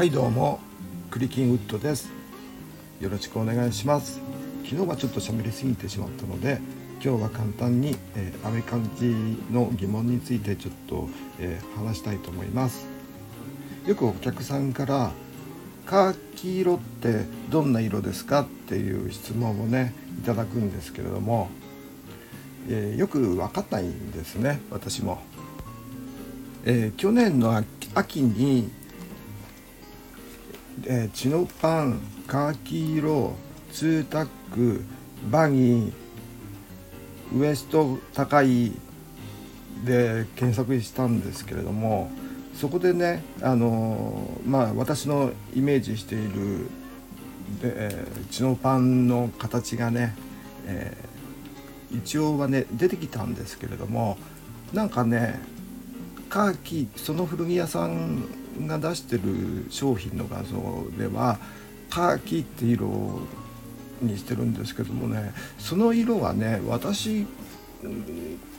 はいどうも。クリキンウッドです。よろしくお願いします。昨日はちょっと喋りすぎてしまったので今日は簡単に、えー、アメカジの疑問についてちょっと、えー、話したいと思います。よくお客さんからカーキ色ってどんな色ですかっていう質問をねいただくんですけれども、えー、よく分かんないんですね私も、えー、去年の秋に、えー、チノパンカーキ色ツータックバギーウエスト高いで検索したんですけれどもそこでねあのまあ私のイメージしているで、えー、チノパンの形がね、えー、一応はね出てきたんですけれどもなんかねカーキその古着屋さんが出してる商品の画像ではカーキって色にしてるんですけどもねその色はね私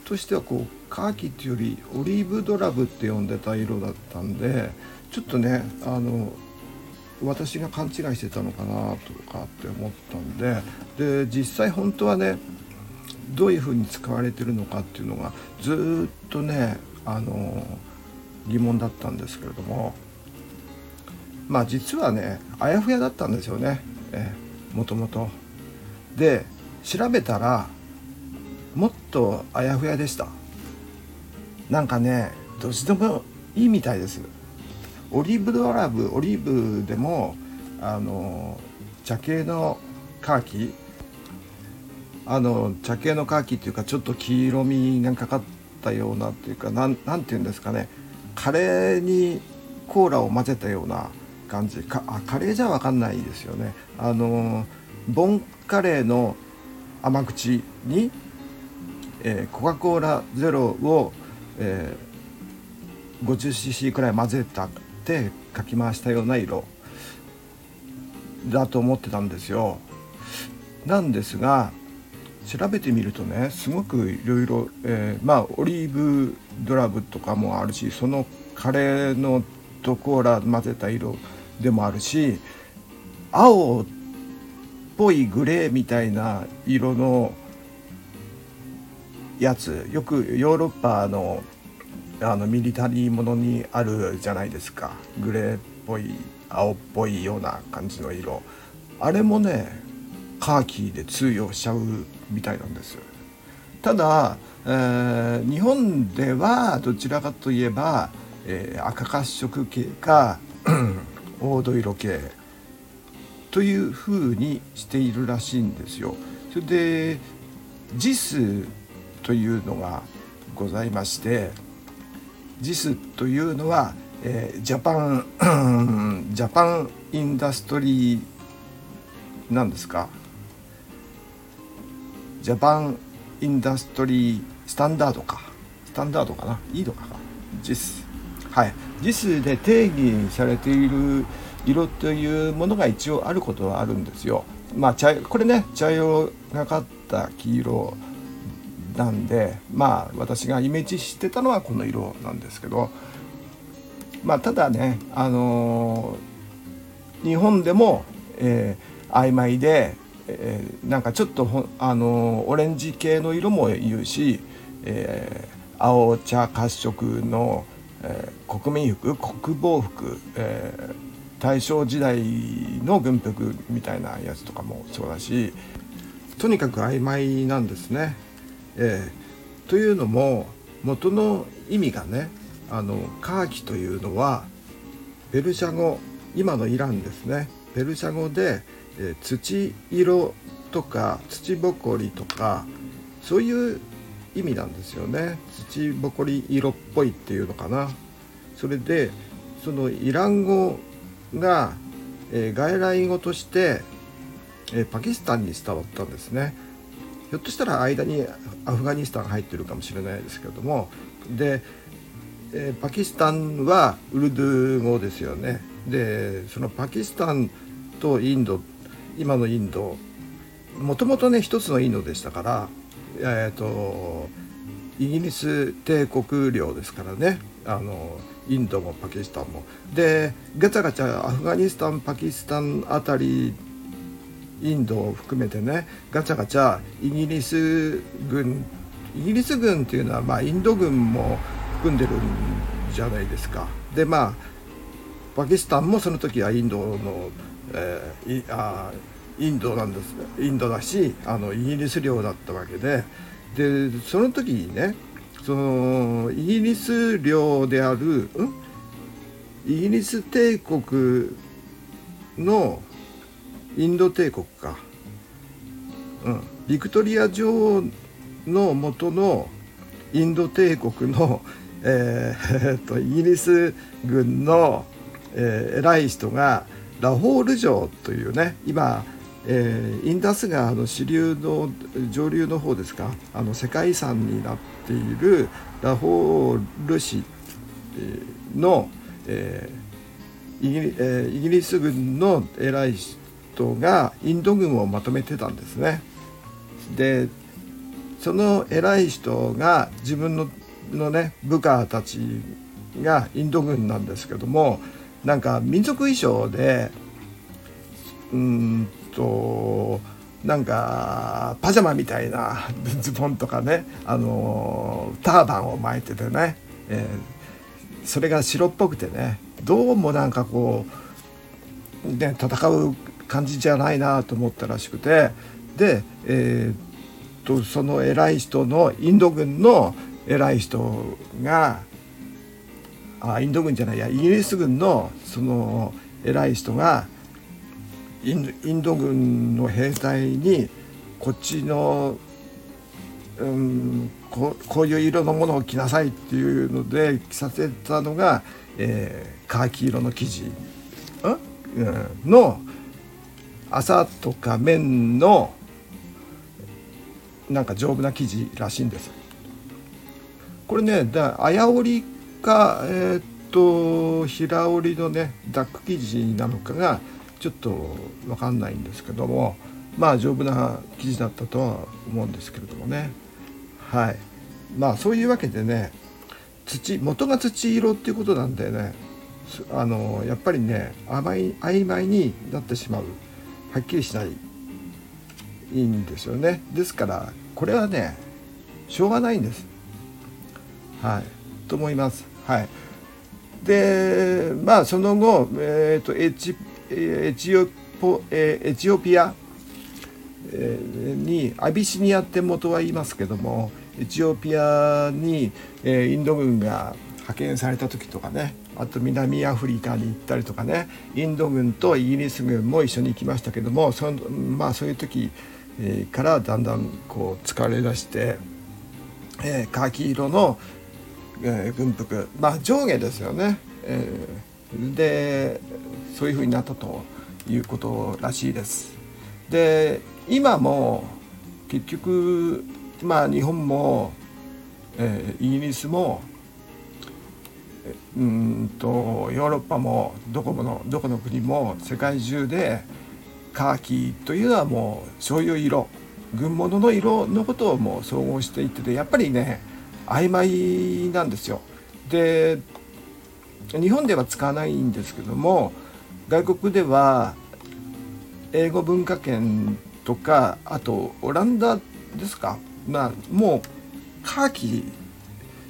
としてはこうカーキっていうよりオリーブドラブって呼んでた色だったんでちょっとねあの私が勘違いしてたのかなとかって思ったんでで実際本当はねどういうふうに使われてるのかっていうのがずっとねあの疑問だったんですけれどもまあ実はねあやふやだったんですよね。もともと。で調べたらもっとあやふやでした。なんかねどっちでもいいみたいです。オリーブドラブオリーブでもあの茶系のカーキ。あの茶系のカーキっていうかちょっと黄色みがかかったようなっていうかなんなんていうんですかね。カレーにコーラを混ぜたような感じ。かあカレーじゃ分かんないですよね。あのボンカレーの甘口にえー、コカ・コーラゼロを、えー、50cc くらい混ぜたってかき回したような色。だと思ってたんですよ。なんですが調べてみるとねすごくいろいろまあオリーブドラブとかもあるしそのカレーのとコーラ混ぜた色でもあるし青っぽいグレーみたいな色のやつよくヨーロッパのあのミリタリーものにあるじゃないですか。グレーっぽい青っぽいような感じの色。あれもねカーキで通用しちゃうみたいなんですただ、えー、日本ではどちらかといえば、えー、赤褐色系か 黄土色系というふうにしているらしいんですよ。それで JIS というのがございまして JIS というのは、えー、ジャパン ジャパンインダストリーなんですか？ジャパンインダストリースタンダードか。スタンダードかな？いいのかな？JIS はい。JIS で定義されている色というものが一応あることはあるんですよ。まあ茶これね茶色がかった黄色なんでまあ私がイメージしてたのはこの色なんですけど。まあただねあのー、日本でも、えー、曖昧で、えー、なんかちょっとあの、オレンジ系の色も言うし、えー、青茶褐色の、えー、国民服国防服、えー、大正時代の軍服みたいなやつとかもそうだしとにかく曖昧なんですね。えー、というのも元の意味がねあのカーキというのはペルシャ語今のイランですねペルシャ語で、え、土色とか土ぼこりとかそういう意味なんですよね。土ぼこり色っぽいっていうのかな。それでそのイラン語が、えー、外来語として、えー、パキスタンに伝わったんですね。ひょっとしたら間にアフガニスタンが入ってるかもしれないですけども。で、えー、パキスタンはウルドゥー語ですよね。でそのパキスタンとインドっ今のインドもともとね一つのインドでしたから、えーと、イギリス帝国領ですからねあのインドもパキスタンも。でガチャガチャアフガニスタンパキスタンあたりインドを含めてねガチャガチャイギリス軍イギリス軍っていうのは、まあ、インド軍も含んでるんじゃないですか。でまあパキスタンもその時はインドの、えー、あインドなんです。インドだしあのイギリス領だったわけで。でその時にねそのイギリス領である、イギリス帝国のインド帝国か、うん、ビクトリア女王の元のインド帝国の、えー、とイギリス軍の、えー、偉い人がラホール城というね今えー、インダス川の支流の上流の方ですか？あの世界遺産になっているラホール市の、えーイギリえー、イギリス軍の偉い人がインド軍をまとめてたんですね。でその偉い人が自分ののね部下たちがインド軍なんですけどもなんか民族衣装でうんとなんかパジャマみたいなズボンとかねあのターバンを巻いててね、えー、それが白っぽくてねどうもなんかこう、ね、戦う感じじゃないなと思ったらしくてで、えー、とその偉い人のインド軍の偉い人があインド軍じゃないや。イギリス軍のその偉い人がインド軍の兵隊にこっちの、うん、ここういう色のものを着なさいっていうので着させたのが、えー、カーキ色の生地、うん、の朝とか綿のなんか丈夫な生地らしいんです。これねだ綾織かえー、っと平織りのねダック生地なのかがちょっと分かんないんですけどもまあ丈夫な生地だったとは思うんですけれどもね。はい。まあそういうわけでね土元が土色っていうことなんでねあのやっぱりね甘い曖昧になってしまう。はっきりしないいいんですよね。ですからこれはねしょうがないんです。はい。と思います。はい。でまあその後、えーと、エチエチオポエチオピアにアビシニアって元は言いますけどもエチオピアにインド軍が派遣された時とかねあと南アフリカに行ったりとかねインド軍とイギリス軍も一緒に行きましたけどもそのまあそういう時からだんだんこう疲れ出して、えー、カーキ色の、えー、軍服まあ上下ですよね。えー、でそういうふうになったということらしいです。で今も結局まあ日本も、えー、イギリスもうんとヨーロッパもどこものどこの国も世界中でカーキというのはもうそういう色軍物の色のことをもう総合していっててやっぱりね曖昧なんですよ。で日本では使わないんですけども外国では英語文化圏とかあとオランダですか？まあもうカーキ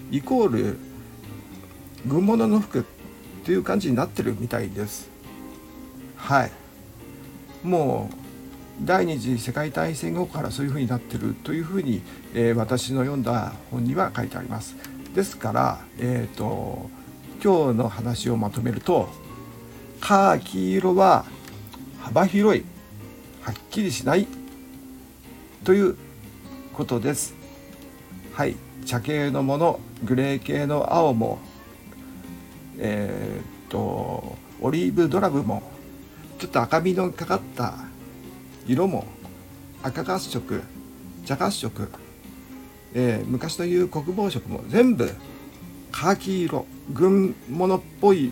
イコール軍物の服っていう感じになってるみたいです。はい。もう第二次世界大戦後からそういうふうになってるというふうに、えー、私の読んだ本には書いてあります。ですからえっ、ー、と今日の話をまとめるとカーキ色は幅広いはっきりしないということです。はい茶系のものグレー系の青もえー、っとオリーブドラブもちょっと赤みのかかった色も赤褐色茶褐色、えー、昔の言う国防色も全部カーキ色軍物っぽい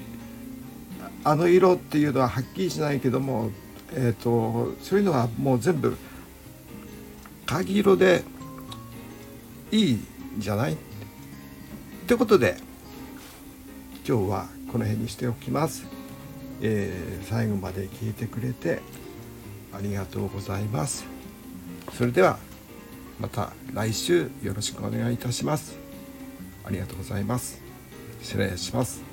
あの色っていうのははっきりしないけども、えーと、そういうのはもう全部鍵色でいいんじゃない？ということで今日はこの辺にしておきます。えー、最後まで聞いてくれてありがとうございます。それではまた来週よろしくお願いいたします。ありがとうございます。失礼します。